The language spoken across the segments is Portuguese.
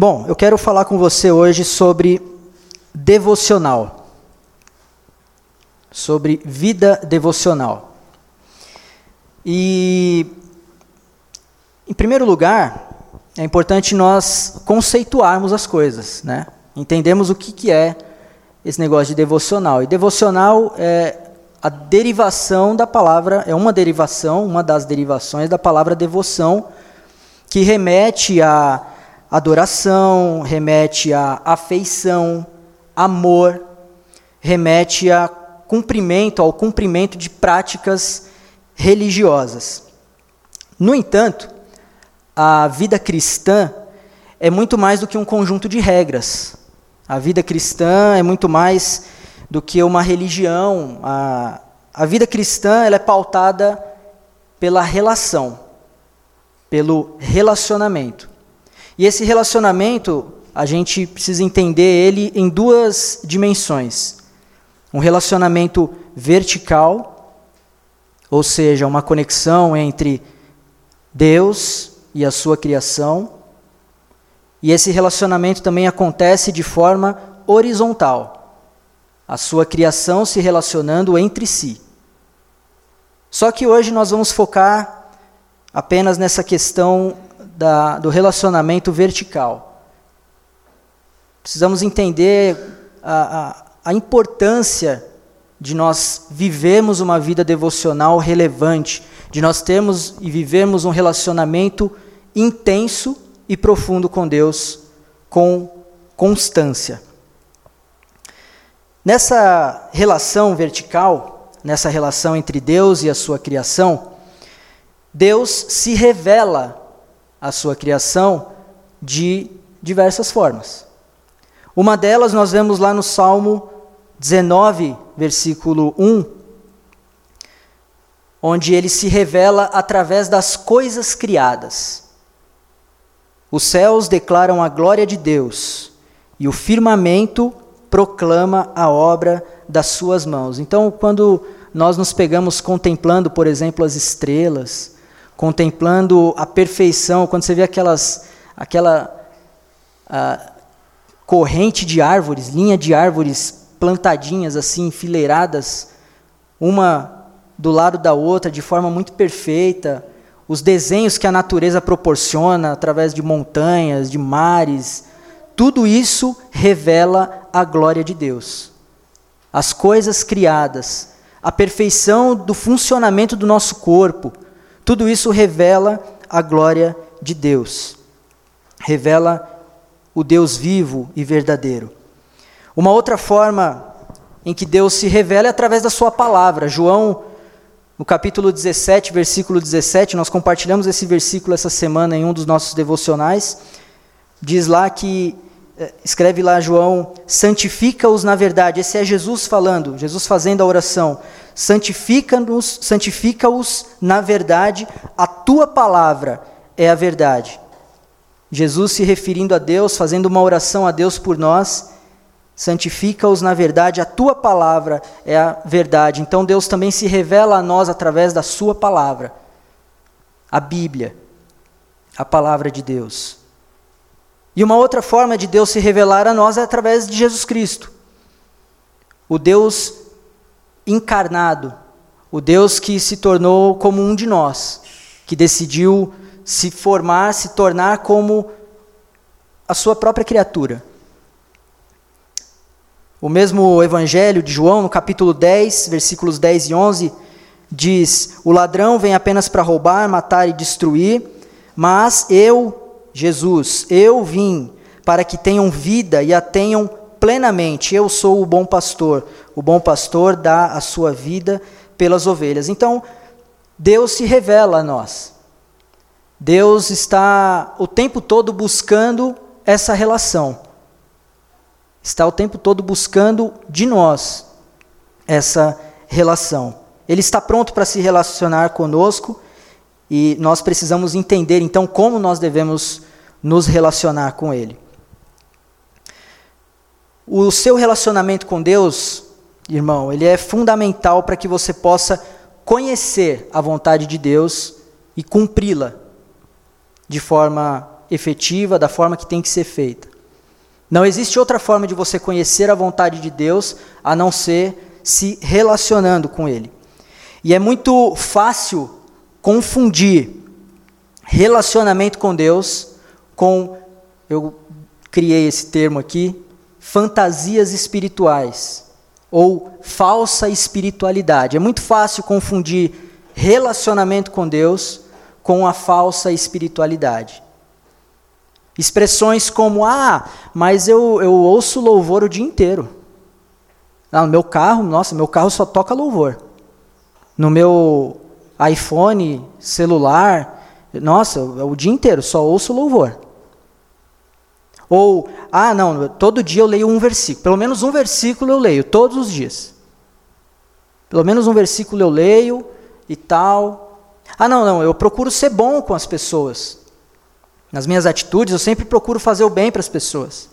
Bom, eu quero falar com você hoje sobre devocional. Sobre vida devocional. E, em primeiro lugar, é importante nós conceituarmos as coisas, né? Entendemos o que, que é esse negócio de devocional. E devocional é a derivação da palavra, é uma derivação, uma das derivações da palavra devoção, que remete a adoração, remete a afeição, amor, remete a cumprimento, ao cumprimento de práticas religiosas. No entanto, a vida cristã é muito mais do que um conjunto de regras. A vida cristã é muito mais do que uma religião. A, a vida cristã ela é pautada pela relação, pelo relacionamento. E esse relacionamento, a gente precisa entender ele em duas dimensões. Um relacionamento vertical, ou seja, uma conexão entre Deus e a sua criação, e esse relacionamento também acontece de forma horizontal. A sua criação se relacionando entre si. Só que hoje nós vamos focar apenas nessa questão da, do relacionamento vertical. Precisamos entender a, a, a importância de nós vivermos uma vida devocional relevante, de nós termos e vivermos um relacionamento intenso e profundo com Deus com constância. Nessa relação vertical, nessa relação entre Deus e a sua criação, Deus se revela à sua criação de diversas formas. Uma delas nós vemos lá no Salmo 19, versículo 1, onde ele se revela através das coisas criadas. Os céus declaram a glória de Deus, e o firmamento proclama a obra das suas mãos. Então, quando nós nos pegamos contemplando, por exemplo, as estrelas, contemplando a perfeição, quando você vê aquelas, aquela corrente de árvores, linha de árvores plantadinhas assim, enfileiradas, uma do lado da outra, de forma muito perfeita, os desenhos que a natureza proporciona através de montanhas, de mares, tudo isso revela a glória de Deus. As coisas criadas, a perfeição do funcionamento do nosso corpo, tudo isso revela a glória de Deus. Revela o Deus vivo e verdadeiro. Uma outra forma em que Deus se revela é através da sua palavra. João no capítulo 17, versículo 17, nós compartilhamos esse versículo essa semana em um dos nossos devocionais. Diz lá que, eh, escreve lá João, santifica-os na verdade. Esse é Jesus falando, Jesus fazendo a oração. Santifica-nos, santifica-os na verdade, a tua palavra é a verdade. Jesus se referindo a Deus, fazendo uma oração a Deus por nós, santifica-os na verdade, a tua palavra é a verdade. Então Deus também se revela a nós através da sua palavra, a Bíblia, a palavra de Deus. E uma outra forma de Deus se revelar a nós é através de Jesus Cristo, o Deus encarnado, o Deus que se tornou como um de nós, que decidiu se formar, se tornar como a sua própria criatura. O mesmo Evangelho de João, no capítulo 10, versículos 10 e 11, diz: O ladrão vem apenas para roubar, matar e destruir, mas eu, Jesus, eu vim para que tenham vida e a tenham plenamente. Eu sou o bom pastor. O bom pastor dá a sua vida pelas ovelhas. Então, Deus se revela a nós. Deus está o tempo todo buscando essa relação está o tempo todo buscando de nós essa relação. Ele está pronto para se relacionar conosco e nós precisamos entender então como nós devemos nos relacionar com Ele. O seu relacionamento com Deus, irmão, ele é fundamental para que você possa conhecer a vontade de Deus e cumpri-la de forma efetiva, da forma que tem que ser feita. Não existe outra forma de você conhecer a vontade de Deus a não ser se relacionando com Ele. E é muito fácil confundir relacionamento com Deus com, eu criei esse termo aqui, fantasias espirituais ou falsa espiritualidade. É muito fácil confundir relacionamento com Deus com a falsa espiritualidade. Expressões como, ah, mas eu, eu ouço louvor o dia inteiro. Ah, no meu carro, nossa, meu carro só toca louvor. No meu iPhone, celular, nossa, o dia inteiro só ouço louvor. Ou, ah, não, todo dia eu leio um versículo. Pelo menos um versículo eu leio, todos os dias. Pelo menos um versículo eu leio e tal. Ah, não, não, eu procuro ser bom com as pessoas. Nas minhas atitudes, eu sempre procuro fazer o bem para as pessoas.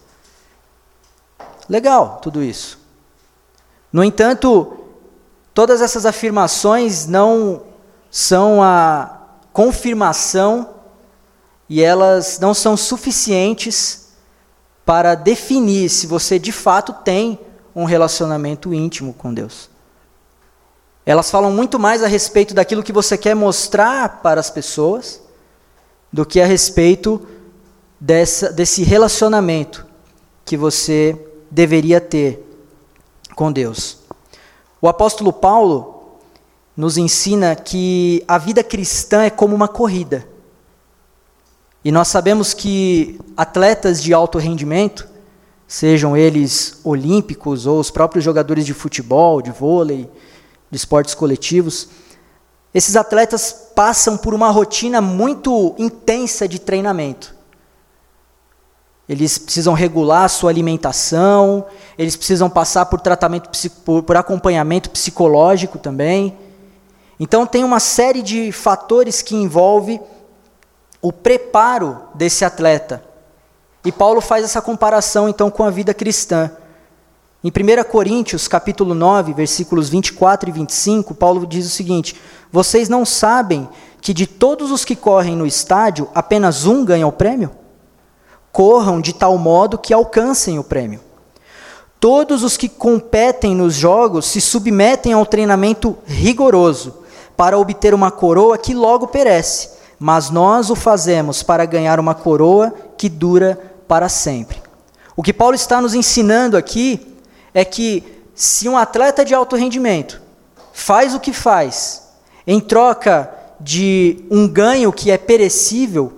Legal, tudo isso. No entanto, todas essas afirmações não são a confirmação e elas não são suficientes para definir se você de fato tem um relacionamento íntimo com Deus. Elas falam muito mais a respeito daquilo que você quer mostrar para as pessoas do que a respeito dessa, desse relacionamento que você deveria ter com Deus. O apóstolo Paulo nos ensina que a vida cristã é como uma corrida. E nós sabemos que atletas de alto rendimento, sejam eles olímpicos ou os próprios jogadores de futebol, de vôlei, de esportes coletivos, esses atletas passam por uma rotina muito intensa de treinamento. Eles precisam regular a sua alimentação, eles precisam passar por tratamento, por, por acompanhamento psicológico também. Então tem uma série de fatores que envolvem o preparo desse atleta. E Paulo faz essa comparação então com a vida cristã. Em 1 Coríntios, capítulo 9, versículos 24 e 25, Paulo diz o seguinte: Vocês não sabem que de todos os que correm no estádio, apenas um ganha o prêmio? Corram de tal modo que alcancem o prêmio. Todos os que competem nos jogos se submetem a um treinamento rigoroso para obter uma coroa que logo perece mas nós o fazemos para ganhar uma coroa que dura para sempre. O que Paulo está nos ensinando aqui é que se um atleta de alto rendimento faz o que faz em troca de um ganho que é perecível,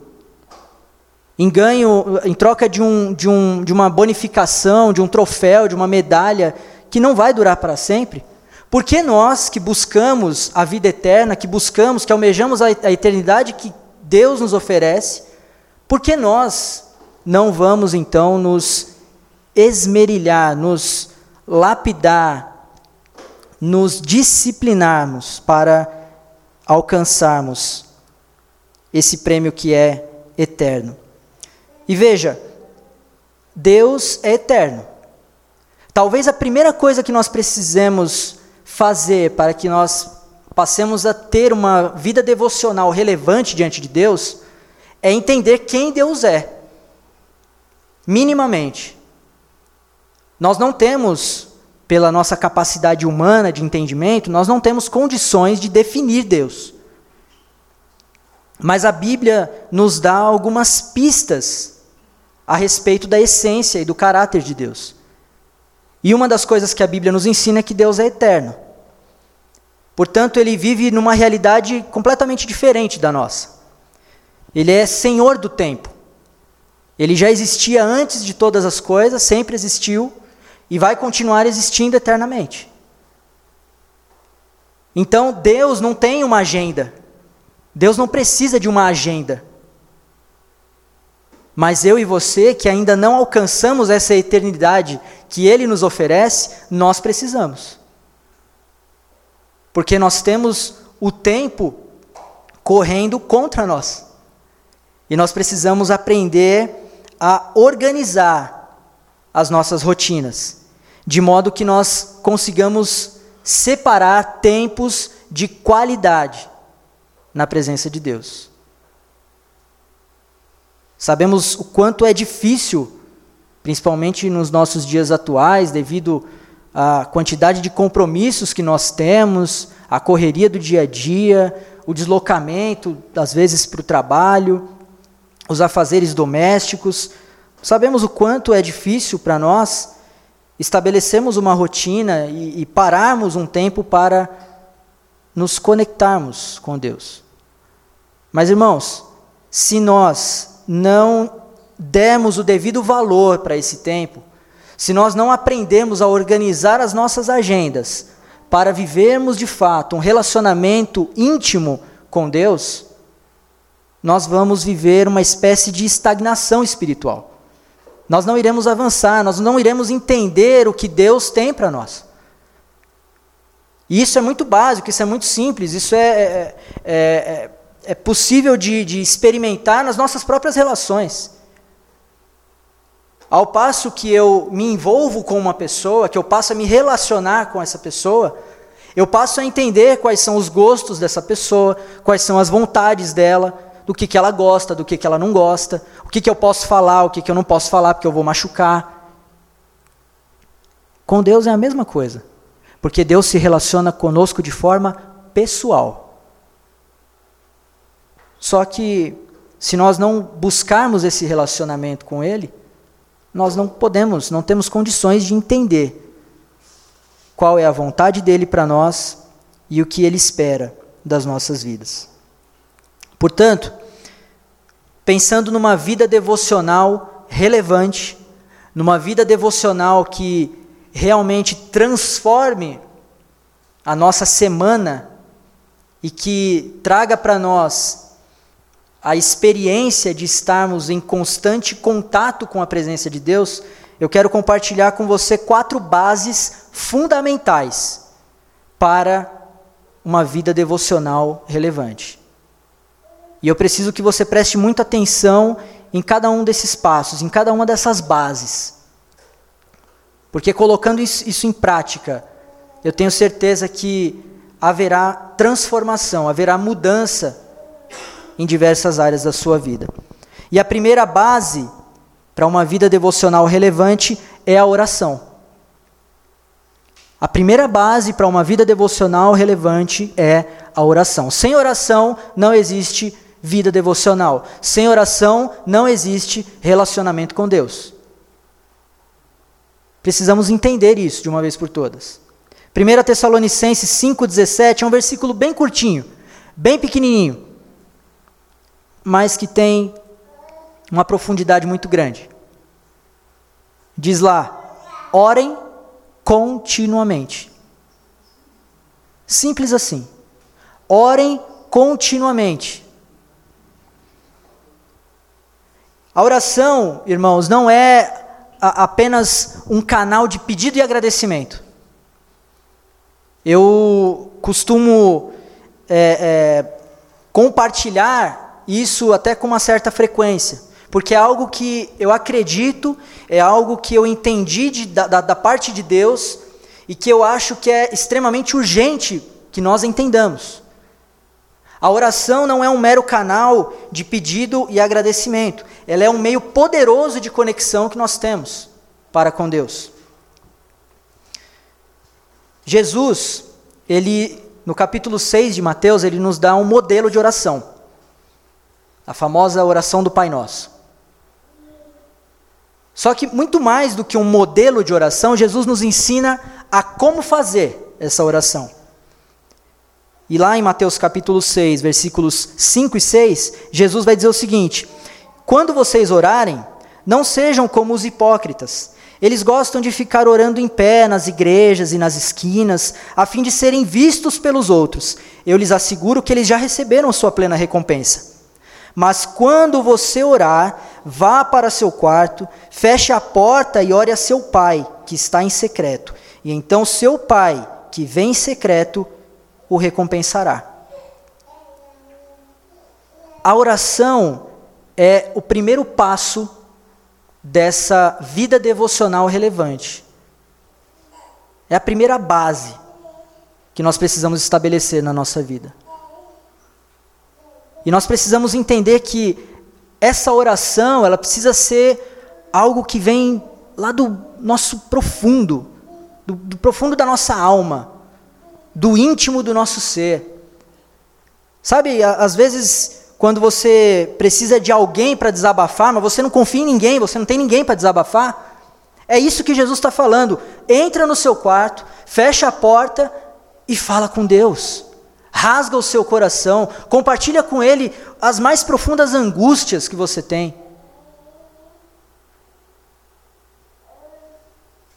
em ganho, em troca de, um, de, um, de uma bonificação, de um troféu, de uma medalha que não vai durar para sempre, por que nós que buscamos a vida eterna, que buscamos, que almejamos a, a eternidade que Deus nos oferece, por que nós não vamos então nos esmerilhar, nos lapidar, nos disciplinarmos para alcançarmos esse prêmio que é eterno? E veja, Deus é eterno. Talvez a primeira coisa que nós precisemos fazer para que nós passemos a ter uma vida devocional relevante diante de Deus é entender quem Deus é. Minimamente. Nós não temos, pela nossa capacidade humana de entendimento, nós não temos condições de definir Deus. Mas a Bíblia nos dá algumas pistas a respeito da essência e do caráter de Deus. E uma das coisas que a Bíblia nos ensina é que Deus é eterno. Portanto, ele vive numa realidade completamente diferente da nossa. Ele é senhor do tempo. Ele já existia antes de todas as coisas, sempre existiu e vai continuar existindo eternamente. Então, Deus não tem uma agenda. Deus não precisa de uma agenda. Mas eu e você, que ainda não alcançamos essa eternidade que Ele nos oferece, nós precisamos. Porque nós temos o tempo correndo contra nós. E nós precisamos aprender a organizar as nossas rotinas, de modo que nós consigamos separar tempos de qualidade na presença de Deus. Sabemos o quanto é difícil, principalmente nos nossos dias atuais, devido à quantidade de compromissos que nós temos, a correria do dia a dia, o deslocamento, às vezes para o trabalho, os afazeres domésticos. Sabemos o quanto é difícil para nós estabelecermos uma rotina e, e pararmos um tempo para nos conectarmos com Deus. Mas, irmãos, se nós não dermos o devido valor para esse tempo, se nós não aprendemos a organizar as nossas agendas para vivermos de fato um relacionamento íntimo com Deus, nós vamos viver uma espécie de estagnação espiritual. Nós não iremos avançar, nós não iremos entender o que Deus tem para nós. E isso é muito básico, isso é muito simples, isso é, é, é, é, é possível de, de experimentar nas nossas próprias relações. Ao passo que eu me envolvo com uma pessoa, que eu passo a me relacionar com essa pessoa, eu passo a entender quais são os gostos dessa pessoa, quais são as vontades dela, do que, que ela gosta, do que, que ela não gosta, o que, que eu posso falar, o que, que eu não posso falar porque eu vou machucar. Com Deus é a mesma coisa, porque Deus se relaciona conosco de forma pessoal. Só que, se nós não buscarmos esse relacionamento com Ele, nós não podemos, não temos condições de entender qual é a vontade dele para nós e o que ele espera das nossas vidas. Portanto, pensando numa vida devocional relevante, numa vida devocional que realmente transforme a nossa semana e que traga para nós a experiência de estarmos em constante contato com a presença de Deus, eu quero compartilhar com você quatro bases fundamentais para uma vida devocional relevante. E eu preciso que você preste muita atenção em cada um desses passos, em cada uma dessas bases. Porque colocando isso, em prática, eu tenho certeza que haverá transformação, haverá mudança em diversas áreas da sua vida. E a primeira base para uma vida devocional relevante é a oração. A primeira base para uma vida devocional relevante é a oração. Sem oração não existe vida devocional. Sem oração não existe relacionamento com Deus. Precisamos entender isso de uma vez por todas. 1 Tessalonicenses 5,17 é um versículo bem curtinho, bem pequenininho mas que tem uma profundidade muito grande. Diz lá: orem continuamente. Simples assim. Orem continuamente. A oração, irmãos, não é apenas um canal de pedido e agradecimento. Eu costumo é, é, compartilhar isso até com uma certa frequência, porque é algo que eu acredito, é algo que eu entendi de, da, da parte de Deus e que eu acho que é extremamente urgente que nós entendamos. A oração não é um mero canal de pedido e agradecimento, ela é um meio poderoso de conexão que nós temos para com Deus. Jesus, ele no capítulo 6 de Mateus, ele nos dá um modelo de oração a famosa oração do Pai Nosso. Só que muito mais do que um modelo de oração, Jesus nos ensina a como fazer essa oração. E lá em Mateus capítulo 6, versículos 5 e 6, Jesus vai dizer o seguinte: Quando vocês orarem, não sejam como os hipócritas. Eles gostam de ficar orando em pé nas igrejas e nas esquinas, a fim de serem vistos pelos outros. Eu lhes asseguro que eles já receberam sua plena recompensa. Mas quando você orar, vá para seu quarto, feche a porta e ore a seu pai, que está em secreto. E então seu pai, que vem em secreto, o recompensará. A oração é o primeiro passo dessa vida devocional relevante. É a primeira base que nós precisamos estabelecer na nossa vida. E nós precisamos entender que essa oração, ela precisa ser algo que vem lá do nosso profundo, do, do profundo da nossa alma, do íntimo do nosso ser. Sabe, às vezes, quando você precisa de alguém para desabafar, mas você não confia em ninguém, você não tem ninguém para desabafar, é isso que Jesus está falando. Entra no seu quarto, fecha a porta e fala com Deus. Rasga o seu coração, compartilha com Ele as mais profundas angústias que você tem.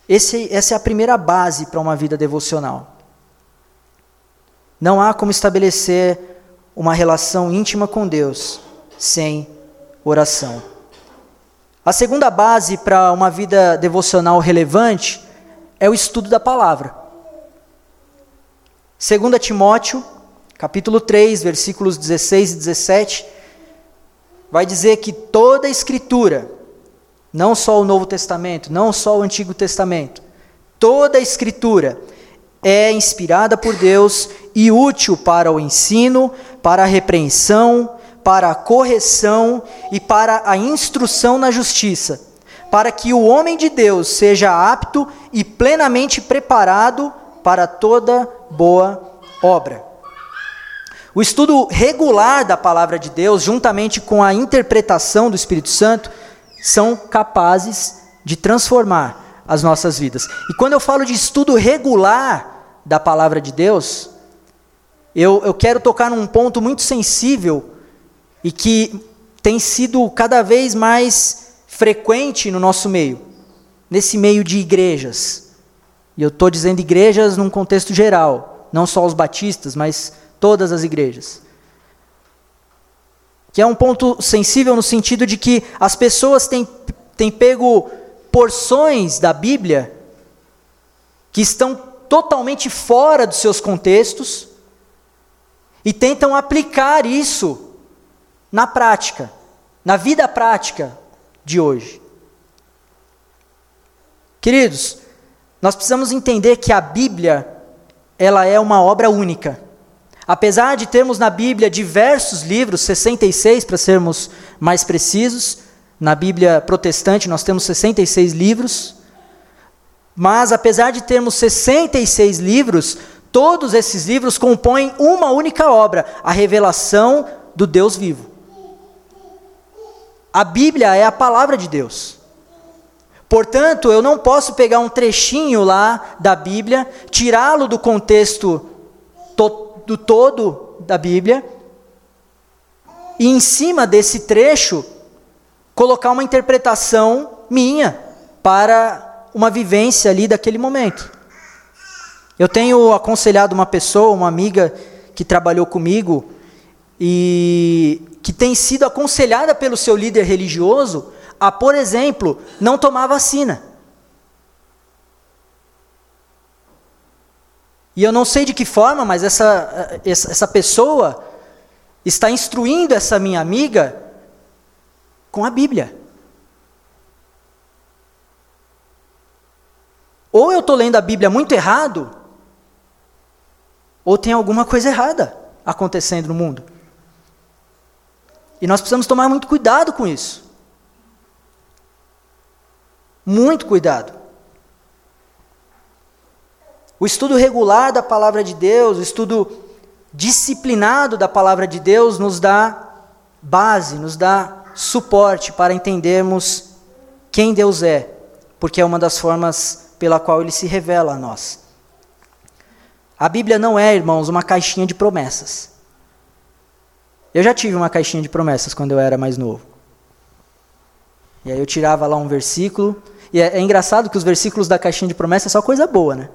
Esse, essa é a primeira base para uma vida devocional. Não há como estabelecer uma relação íntima com Deus sem oração. A segunda base para uma vida devocional relevante é o estudo da palavra. 2 Timóteo, capítulo 3, versículos 16 e 17, vai dizer que toda a escritura, não só o Novo Testamento, não só o Antigo Testamento, toda a escritura é inspirada por Deus e útil para o ensino, para a repreensão, para a correção e para a instrução na justiça, para que o homem de Deus seja apto e plenamente preparado para toda boa obra. O estudo regular da palavra de Deus, juntamente com a interpretação do Espírito Santo, são capazes de transformar as nossas vidas. E quando eu falo de estudo regular da palavra de Deus, eu, eu quero tocar num ponto muito sensível e que tem sido cada vez mais frequente no nosso meio, nesse meio de igrejas. E eu estou dizendo igrejas num contexto geral, não só os batistas, mas todas as igrejas. Que é um ponto sensível no sentido de que as pessoas têm, têm pego porções da Bíblia que estão totalmente fora dos seus contextos e tentam aplicar isso na prática, na vida prática de hoje. Queridos, nós precisamos entender que a Bíblia, ela é uma obra única. Apesar de termos na Bíblia diversos livros, 66 para sermos mais precisos, na Bíblia protestante nós temos 66 livros, mas apesar de termos 66 livros, todos esses livros compõem uma única obra, a revelação do Deus vivo. A Bíblia é a palavra de Deus. Portanto, eu não posso pegar um trechinho lá da Bíblia, tirá-lo do contexto to do todo da Bíblia, e em cima desse trecho colocar uma interpretação minha para uma vivência ali daquele momento. Eu tenho aconselhado uma pessoa, uma amiga que trabalhou comigo, e que tem sido aconselhada pelo seu líder religioso a, por exemplo, não tomar vacina. E eu não sei de que forma, mas essa, essa pessoa está instruindo essa minha amiga com a Bíblia. Ou eu estou lendo a Bíblia muito errado, ou tem alguma coisa errada acontecendo no mundo. E nós precisamos tomar muito cuidado com isso. Muito cuidado. O estudo regular da palavra de Deus, o estudo disciplinado da palavra de Deus nos dá base, nos dá suporte para entendermos quem Deus é, porque é uma das formas pela qual ele se revela a nós. A Bíblia não é, irmãos, uma caixinha de promessas. Eu já tive uma caixinha de promessas quando eu era mais novo. E aí eu tirava lá um versículo. E é, é engraçado que os versículos da caixinha de promessas é só coisa boa, né?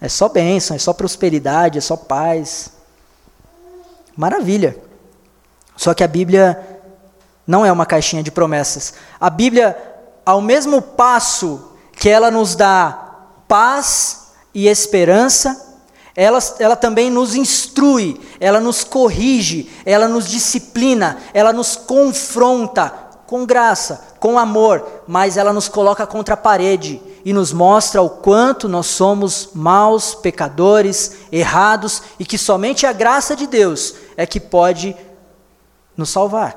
É só bênção, é só prosperidade, é só paz. Maravilha. Só que a Bíblia não é uma caixinha de promessas. A Bíblia, ao mesmo passo que ela nos dá paz e esperança, ela, ela também nos instrui, ela nos corrige, ela nos disciplina, ela nos confronta com graça, com amor, mas ela nos coloca contra a parede e nos mostra o quanto nós somos maus, pecadores, errados e que somente a graça de Deus é que pode nos salvar.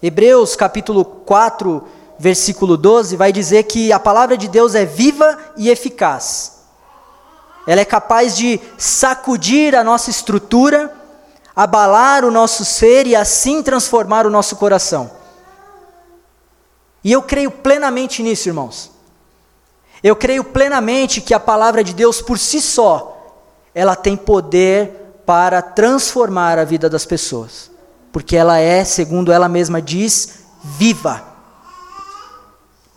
Hebreus capítulo 4, versículo 12, vai dizer que a palavra de Deus é viva e eficaz. Ela é capaz de sacudir a nossa estrutura, abalar o nosso ser e assim transformar o nosso coração. E eu creio plenamente nisso, irmãos. Eu creio plenamente que a palavra de Deus por si só, ela tem poder para transformar a vida das pessoas, porque ela é, segundo ela mesma diz, viva,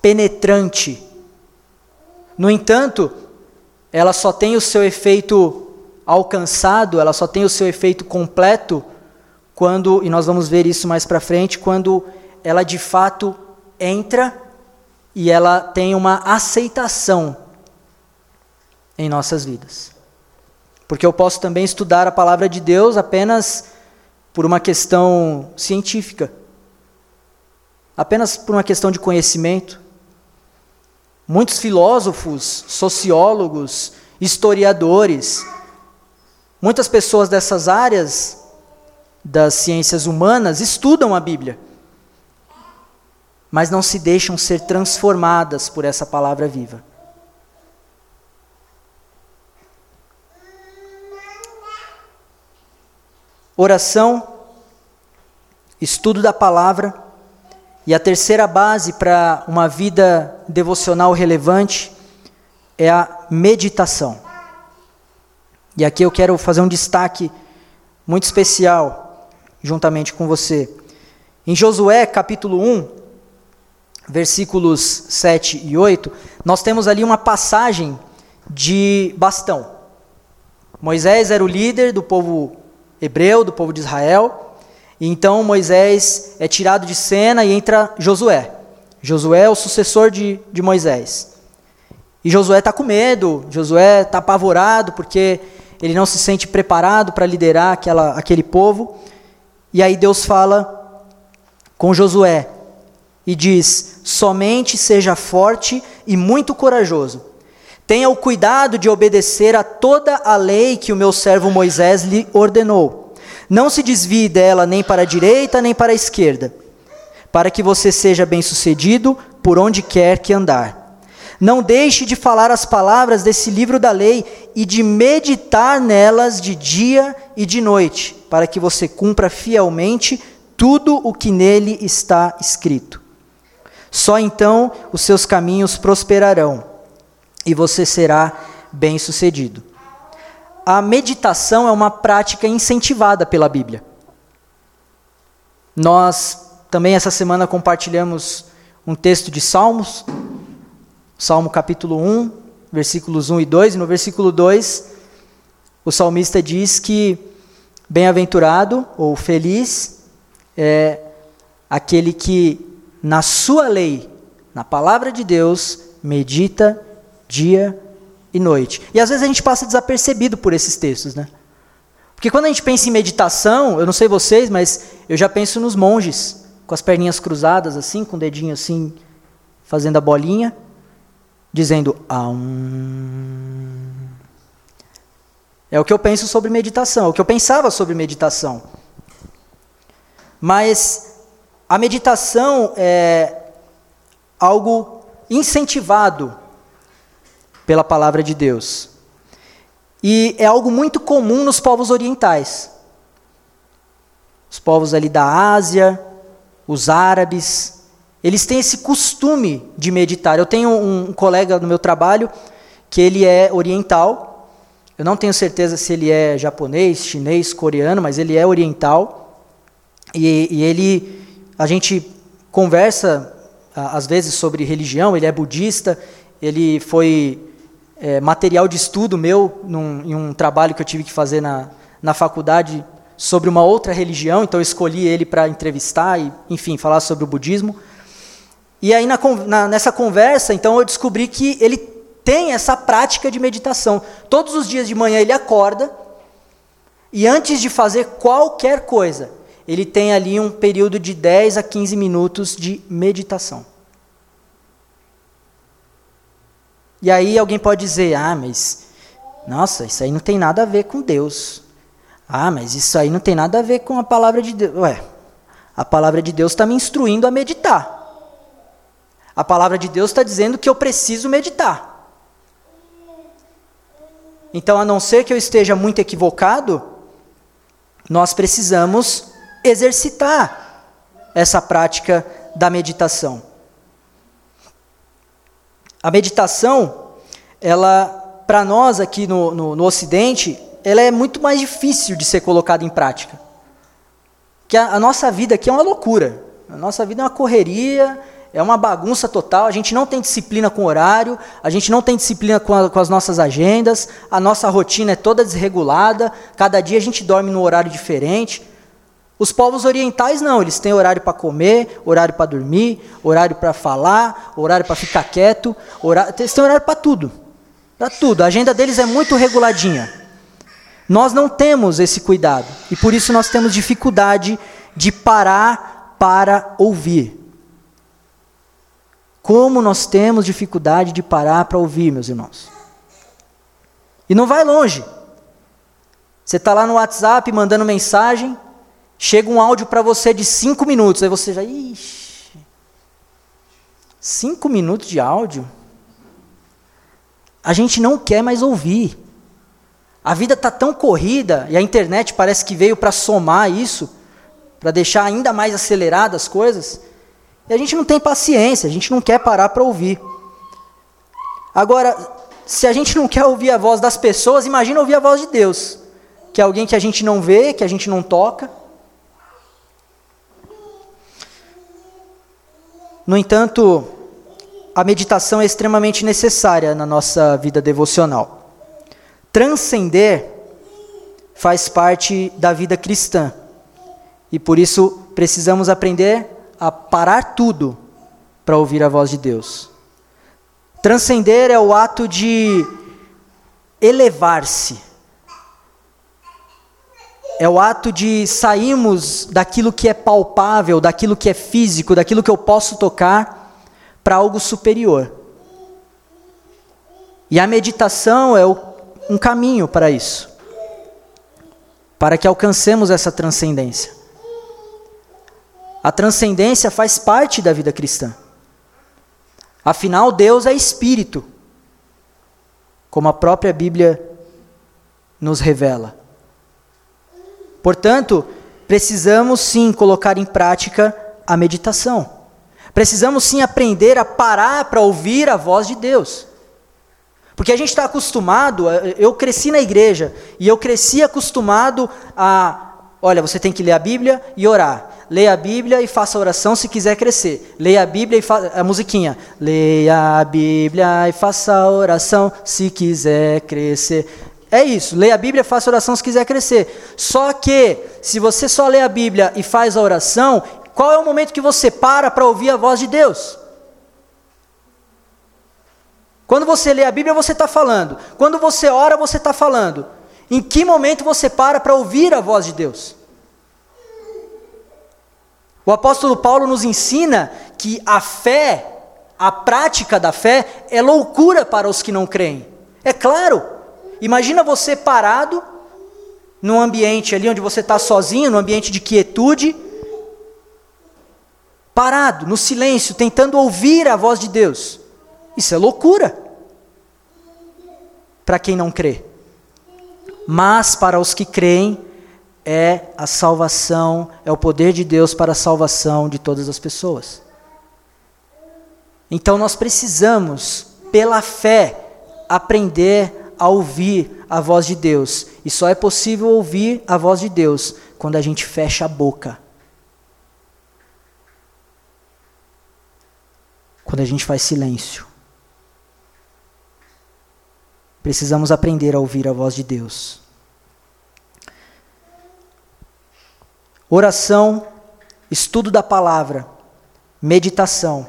penetrante. No entanto, ela só tem o seu efeito alcançado, ela só tem o seu efeito completo quando, e nós vamos ver isso mais para frente, quando ela de fato entra e ela tem uma aceitação em nossas vidas. Porque eu posso também estudar a palavra de Deus apenas por uma questão científica, apenas por uma questão de conhecimento. Muitos filósofos, sociólogos, historiadores, muitas pessoas dessas áreas das ciências humanas estudam a Bíblia mas não se deixam ser transformadas por essa palavra viva. Oração, estudo da palavra, e a terceira base para uma vida devocional relevante é a meditação. E aqui eu quero fazer um destaque muito especial juntamente com você. Em Josué capítulo 1, versículos 7 e 8, nós temos ali uma passagem de bastão. Moisés era o líder do povo hebreu, do povo de Israel, e então Moisés é tirado de cena e entra Josué. Josué é o sucessor de, de Moisés. E Josué está com medo, Josué está apavorado porque ele não se sente preparado para liderar aquela, aquele povo. E aí Deus fala com Josué: e diz: somente seja forte e muito corajoso. Tenha o cuidado de obedecer a toda a lei que o meu servo Moisés lhe ordenou. Não se desvie dela nem para a direita nem para a esquerda, para que você seja bem-sucedido por onde quer que andar. Não deixe de falar as palavras desse livro da lei e de meditar nelas de dia e de noite, para que você cumpra fielmente tudo o que nele está escrito. Só então os seus caminhos prosperarão e você será bem-sucedido. A meditação é uma prática incentivada pela Bíblia. Nós também essa semana compartilhamos um texto de Salmos, Salmo capítulo 1, versículos 1 e 2, e no versículo 2 o salmista diz que bem-aventurado ou feliz é aquele que na sua lei, na palavra de Deus, medita dia e noite. E às vezes a gente passa desapercebido por esses textos, né? Porque quando a gente pensa em meditação, eu não sei vocês, mas eu já penso nos monges, com as perninhas cruzadas assim, com o dedinho assim, fazendo a bolinha, dizendo Aum. É o que eu penso sobre meditação, é o que eu pensava sobre meditação. Mas a meditação é algo incentivado pela palavra de Deus. E é algo muito comum nos povos orientais. Os povos ali da Ásia, os árabes, eles têm esse costume de meditar. Eu tenho um colega no meu trabalho que ele é oriental. Eu não tenho certeza se ele é japonês, chinês, coreano, mas ele é oriental. E, e ele a gente conversa, às vezes, sobre religião, ele é budista, ele foi é, material de estudo meu num, em um trabalho que eu tive que fazer na, na faculdade sobre uma outra religião, então eu escolhi ele para entrevistar e, enfim, falar sobre o budismo. E aí, na, na, nessa conversa, então, eu descobri que ele tem essa prática de meditação. Todos os dias de manhã ele acorda e, antes de fazer qualquer coisa, ele tem ali um período de 10 a 15 minutos de meditação. E aí alguém pode dizer: ah, mas, nossa, isso aí não tem nada a ver com Deus. Ah, mas isso aí não tem nada a ver com a palavra de Deus. Ué, A palavra de Deus está me instruindo a meditar. A palavra de Deus está dizendo que eu preciso meditar. Então, a não ser que eu esteja muito equivocado, nós precisamos exercitar essa prática da meditação. A meditação, ela, para nós aqui no, no, no, Ocidente, ela é muito mais difícil de ser colocada em prática. Que a, a nossa vida aqui é uma loucura. A nossa vida é uma correria, é uma bagunça total, a gente não tem disciplina com horário, a gente não tem disciplina com, a, com, as nossas agendas, a nossa rotina é toda desregulada, cada dia a gente dorme num horário diferente. Os povos orientais não, eles têm horário para comer, horário para dormir, horário para falar, horário para ficar quieto, horário, eles têm horário para tudo, para tudo. A agenda deles é muito reguladinha. Nós não temos esse cuidado e por isso nós temos dificuldade de parar para ouvir. Como nós temos dificuldade de parar para ouvir, meus irmãos. E não vai longe. Você está lá no WhatsApp mandando mensagem, chega um áudio para você de cinco minutos, aí você já, ixi, cinco minutos de áudio? A gente não quer mais ouvir. A vida está tão corrida e a internet parece que veio para somar isso, para deixar ainda mais aceleradas as coisas, e a gente não tem paciência, a gente não quer parar para ouvir. Agora, se a gente não quer ouvir a voz das pessoas, imagina ouvir a voz de Deus, que é alguém que a gente não vê, que a gente não toca. No entanto, a meditação é extremamente necessária na nossa vida devocional. Transcender faz parte da vida cristã. E por isso precisamos aprender a parar tudo para ouvir a voz de Deus. Transcender é o ato de elevar-se. É o ato de sairmos daquilo que é palpável, daquilo que é físico, daquilo que eu posso tocar, para algo superior. E a meditação é o, um caminho para isso, para que alcancemos essa transcendência. A transcendência faz parte da vida cristã. Afinal, Deus é espírito, como a própria Bíblia nos revela. Portanto, precisamos sim colocar em prática a meditação. Precisamos sim aprender a parar para ouvir a voz de Deus. Porque a gente está acostumado, eu cresci na igreja, e eu cresci acostumado a, olha, você tem que ler a Bíblia e orar leia a Bíblia e faça oração se quiser crescer. Leia a Bíblia e faça a musiquinha. Leia a Bíblia e faça oração se quiser crescer. É isso, leia a Bíblia faça oração se quiser crescer. Só que, se você só lê a Bíblia e faz a oração, qual é o momento que você para para ouvir a voz de Deus? Quando você lê a Bíblia, você está falando. Quando você ora, você está falando. Em que momento você para para ouvir a voz de Deus? O apóstolo Paulo nos ensina que a fé, a prática da fé, é loucura para os que não creem. É claro, imagina você parado num ambiente ali onde você está sozinho, num ambiente de quietude, parado, no silêncio, tentando ouvir a voz de Deus. Isso é loucura para quem não crê. Mas para os que creem, é a salvação, é o poder de Deus para a salvação de todas as pessoas. Então nós precisamos, pela fé, aprender a ouvir a voz de Deus. E só é possível ouvir a voz de Deus quando a gente fecha a boca. Quando a gente faz silêncio. Precisamos aprender a ouvir a voz de Deus. Oração, estudo da palavra, meditação.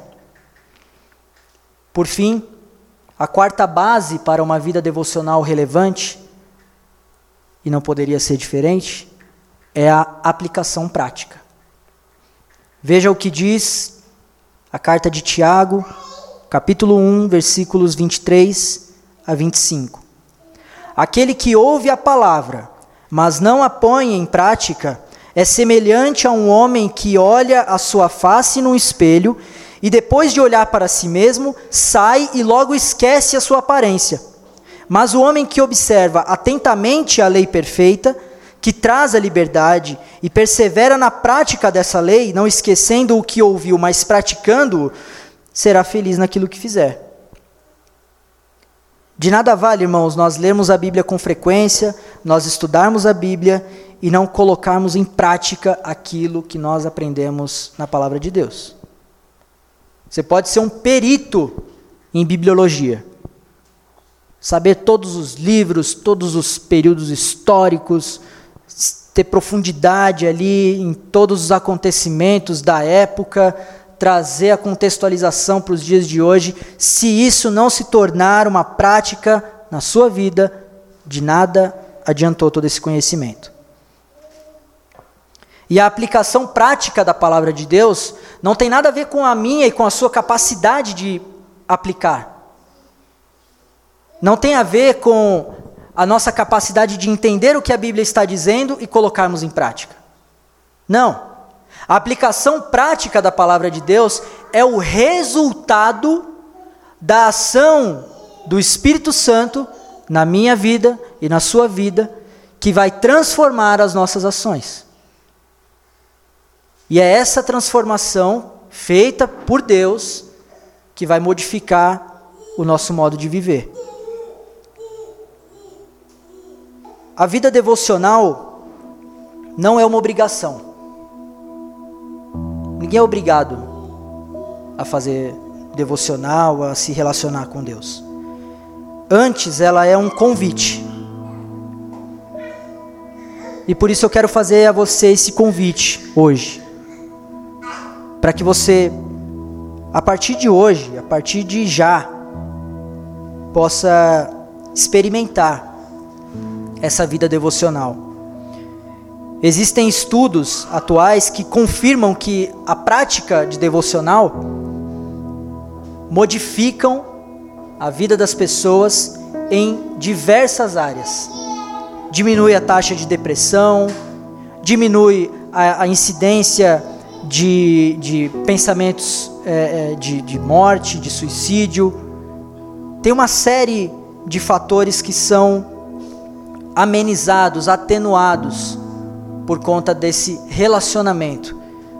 Por fim, a quarta base para uma vida devocional relevante, e não poderia ser diferente, é a aplicação prática. Veja o que diz a carta de Tiago, capítulo 1, versículos 23 a 25. Aquele que ouve a palavra, mas não a põe em prática, é semelhante a um homem que olha a sua face num espelho e depois de olhar para si mesmo, sai e logo esquece a sua aparência. Mas o homem que observa atentamente a lei perfeita, que traz a liberdade e persevera na prática dessa lei, não esquecendo o que ouviu, mas praticando-o, será feliz naquilo que fizer. De nada vale, irmãos, nós lermos a Bíblia com frequência, nós estudarmos a Bíblia e não colocarmos em prática aquilo que nós aprendemos na palavra de Deus. Você pode ser um perito em bibliologia, saber todos os livros, todos os períodos históricos, ter profundidade ali em todos os acontecimentos da época, trazer a contextualização para os dias de hoje, se isso não se tornar uma prática na sua vida, de nada adiantou todo esse conhecimento. E a aplicação prática da palavra de Deus não tem nada a ver com a minha e com a sua capacidade de aplicar. Não tem a ver com a nossa capacidade de entender o que a Bíblia está dizendo e colocarmos em prática. Não. A aplicação prática da palavra de Deus é o resultado da ação do Espírito Santo na minha vida e na sua vida, que vai transformar as nossas ações. E é essa transformação feita por Deus que vai modificar o nosso modo de viver. A vida devocional não é uma obrigação. Ninguém é obrigado a fazer devocional, a se relacionar com Deus. Antes, ela é um convite. E por isso eu quero fazer a você esse convite hoje. Para que você, a partir de hoje, a partir de já, possa experimentar essa vida devocional. Existem estudos atuais que confirmam que a prática de devocional modificam a vida das pessoas em diversas áreas. Diminui a taxa de depressão, diminui a, a incidência de, de pensamentos é, de, de morte, de suicídio. Tem uma série de fatores que são amenizados, atenuados por conta desse relacionamento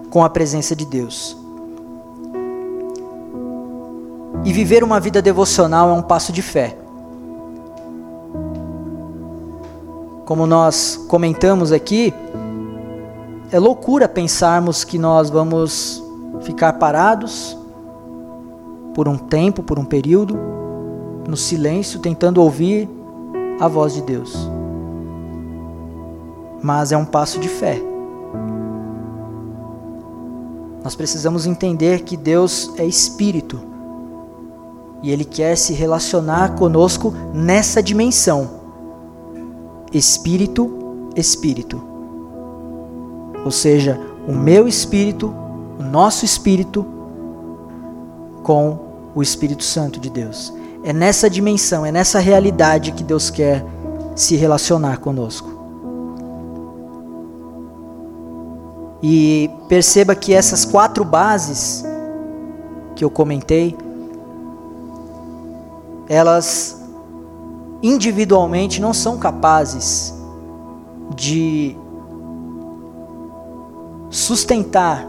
com a presença de Deus. E viver uma vida devocional é um passo de fé. Como nós comentamos aqui, é loucura pensarmos que nós vamos ficar parados por um tempo, por um período, no silêncio, tentando ouvir a voz de Deus mas é um passo de fé. Nós precisamos entender que Deus é espírito e Ele quer se relacionar conosco nessa dimensão espírito, espírito. Ou seja, o meu espírito, o nosso espírito, com o Espírito Santo de Deus. É nessa dimensão, é nessa realidade que Deus quer se relacionar conosco. E perceba que essas quatro bases que eu comentei, elas individualmente não são capazes de sustentar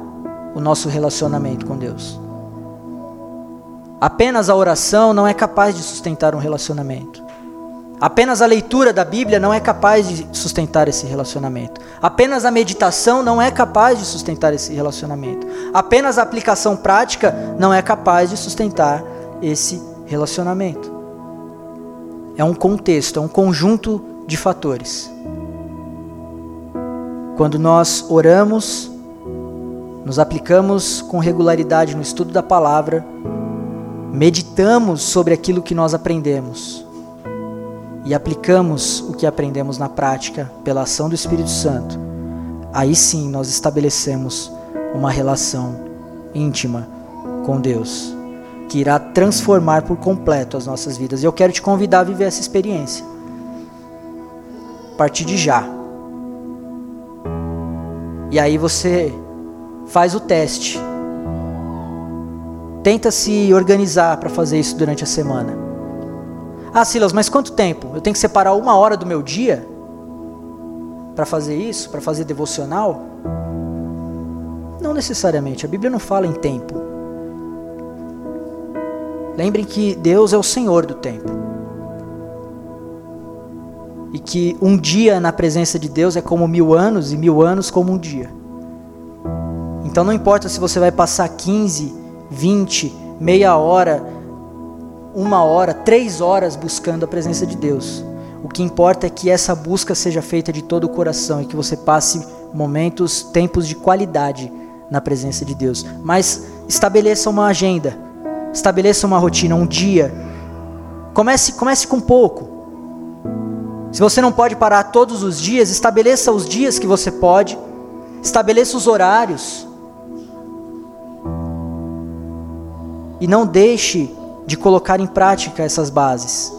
o nosso relacionamento com Deus. Apenas a oração não é capaz de sustentar um relacionamento. Apenas a leitura da Bíblia não é capaz de sustentar esse relacionamento. Apenas a meditação não é capaz de sustentar esse relacionamento. Apenas a aplicação prática não é capaz de sustentar esse relacionamento. É um contexto, é um conjunto de fatores. Quando nós oramos, nos aplicamos com regularidade no estudo da palavra, meditamos sobre aquilo que nós aprendemos e aplicamos o que aprendemos na prática pela ação do Espírito Santo, aí sim nós estabelecemos uma relação íntima com Deus, que irá transformar por completo as nossas vidas. E eu quero te convidar a viver essa experiência. A partir de já. E aí você faz o teste. Tenta se organizar para fazer isso durante a semana. Ah, Silas, mas quanto tempo? Eu tenho que separar uma hora do meu dia para fazer isso, para fazer devocional? Não necessariamente. A Bíblia não fala em tempo. Lembrem que Deus é o Senhor do tempo. E que um dia na presença de Deus é como mil anos e mil anos como um dia. Então não importa se você vai passar 15, 20, meia hora, uma hora, três horas buscando a presença de Deus. O que importa é que essa busca seja feita de todo o coração e que você passe momentos, tempos de qualidade na presença de Deus. Mas estabeleça uma agenda, estabeleça uma rotina, um dia. Comece, comece com pouco. Se você não pode parar todos os dias, estabeleça os dias que você pode, estabeleça os horários. E não deixe de colocar em prática essas bases.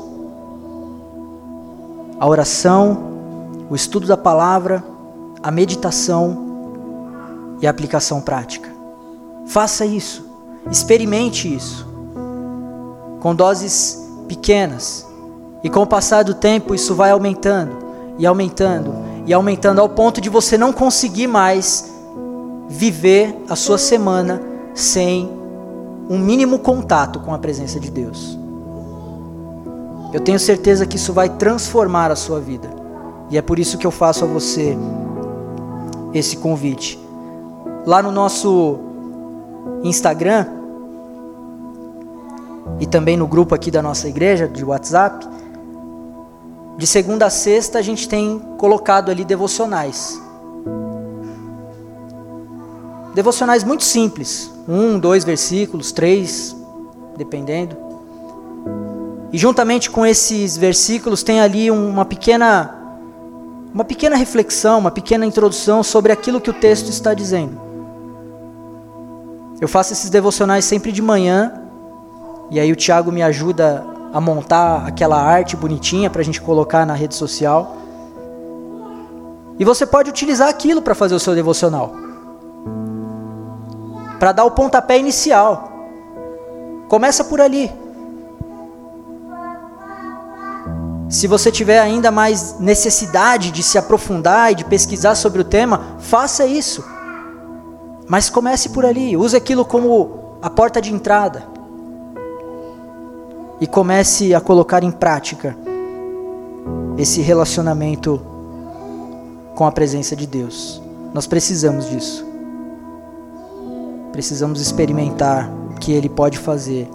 A oração, o estudo da palavra, a meditação e a aplicação prática. Faça isso, experimente isso, com doses pequenas, e com o passar do tempo isso vai aumentando e aumentando e aumentando ao ponto de você não conseguir mais viver a sua semana sem um mínimo contato com a presença de Deus. Eu tenho certeza que isso vai transformar a sua vida. E é por isso que eu faço a você esse convite. Lá no nosso Instagram e também no grupo aqui da nossa igreja de WhatsApp, de segunda a sexta a gente tem colocado ali devocionais. Devocionais muito simples, um, dois versículos, três, dependendo. E juntamente com esses versículos tem ali uma pequena uma pequena reflexão, uma pequena introdução sobre aquilo que o texto está dizendo. Eu faço esses devocionais sempre de manhã, e aí o Tiago me ajuda a montar aquela arte bonitinha para a gente colocar na rede social. E você pode utilizar aquilo para fazer o seu devocional para dar o pontapé inicial. Começa por ali. Se você tiver ainda mais necessidade de se aprofundar e de pesquisar sobre o tema, faça isso. Mas comece por ali, use aquilo como a porta de entrada. E comece a colocar em prática esse relacionamento com a presença de Deus. Nós precisamos disso. Precisamos experimentar o que Ele pode fazer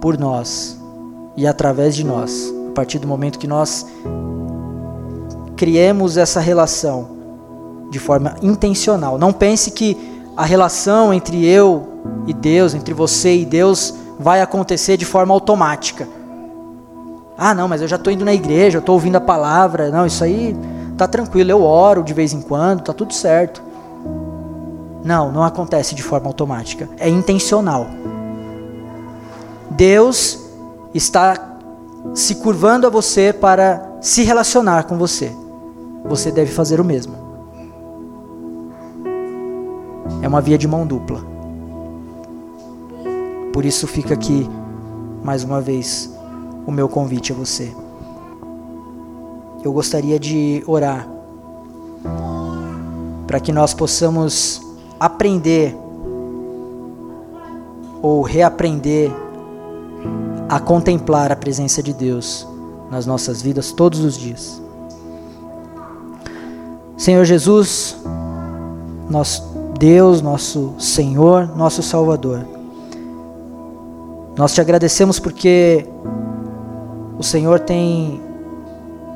por nós e através de nós, a partir do momento que nós criemos essa relação de forma intencional. Não pense que a relação entre eu e Deus, entre você e Deus, vai acontecer de forma automática. Ah, não, mas eu já estou indo na igreja, eu estou ouvindo a palavra. Não, isso aí tá tranquilo, eu oro de vez em quando, tá tudo certo. Não, não acontece de forma automática. É intencional. Deus está se curvando a você para se relacionar com você. Você deve fazer o mesmo. É uma via de mão dupla. Por isso fica aqui mais uma vez o meu convite a você. Eu gostaria de orar para que nós possamos aprender ou reaprender a contemplar a presença de Deus nas nossas vidas todos os dias. Senhor Jesus, nosso Deus, nosso Senhor, nosso Salvador, nós te agradecemos porque o Senhor tem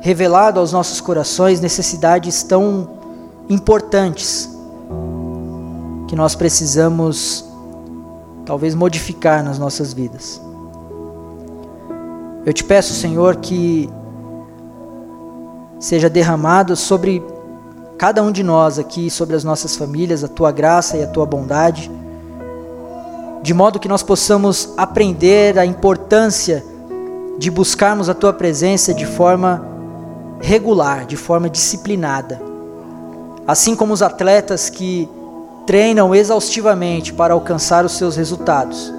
revelado aos nossos corações necessidades tão importantes que nós precisamos talvez modificar nas nossas vidas. Eu te peço, Senhor, que seja derramado sobre cada um de nós aqui, sobre as nossas famílias, a tua graça e a tua bondade, de modo que nós possamos aprender a importância de buscarmos a tua presença de forma regular, de forma disciplinada Assim como os atletas que treinam exaustivamente para alcançar os seus resultados,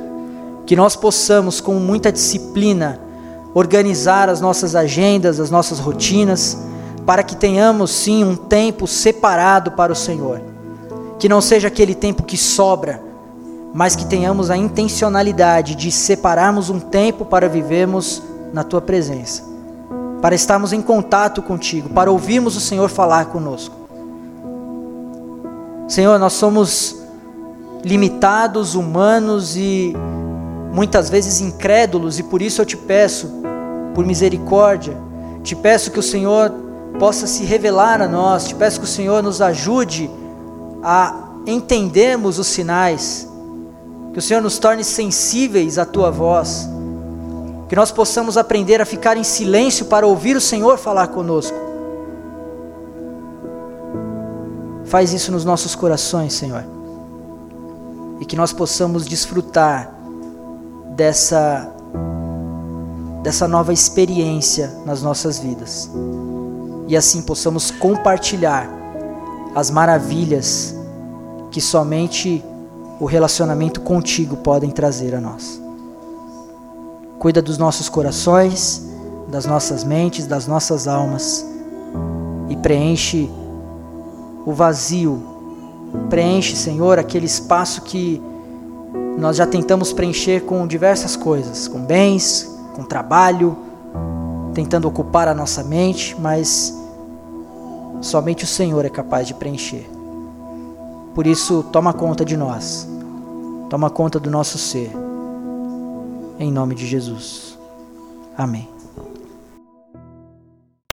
que nós possamos, com muita disciplina, organizar as nossas agendas, as nossas rotinas, para que tenhamos sim um tempo separado para o Senhor. Que não seja aquele tempo que sobra, mas que tenhamos a intencionalidade de separarmos um tempo para vivermos na tua presença, para estarmos em contato contigo, para ouvirmos o Senhor falar conosco. Senhor, nós somos limitados, humanos e muitas vezes incrédulos, e por isso eu te peço, por misericórdia, te peço que o Senhor possa se revelar a nós, te peço que o Senhor nos ajude a entendermos os sinais, que o Senhor nos torne sensíveis à tua voz, que nós possamos aprender a ficar em silêncio para ouvir o Senhor falar conosco. Faz isso nos nossos corações, Senhor, e que nós possamos desfrutar dessa dessa nova experiência nas nossas vidas. E assim possamos compartilhar as maravilhas que somente o relacionamento contigo podem trazer a nós. Cuida dos nossos corações, das nossas mentes, das nossas almas e preenche o vazio. Preenche, Senhor, aquele espaço que nós já tentamos preencher com diversas coisas, com bens, com trabalho, tentando ocupar a nossa mente, mas somente o Senhor é capaz de preencher. Por isso, toma conta de nós, toma conta do nosso ser, em nome de Jesus. Amém.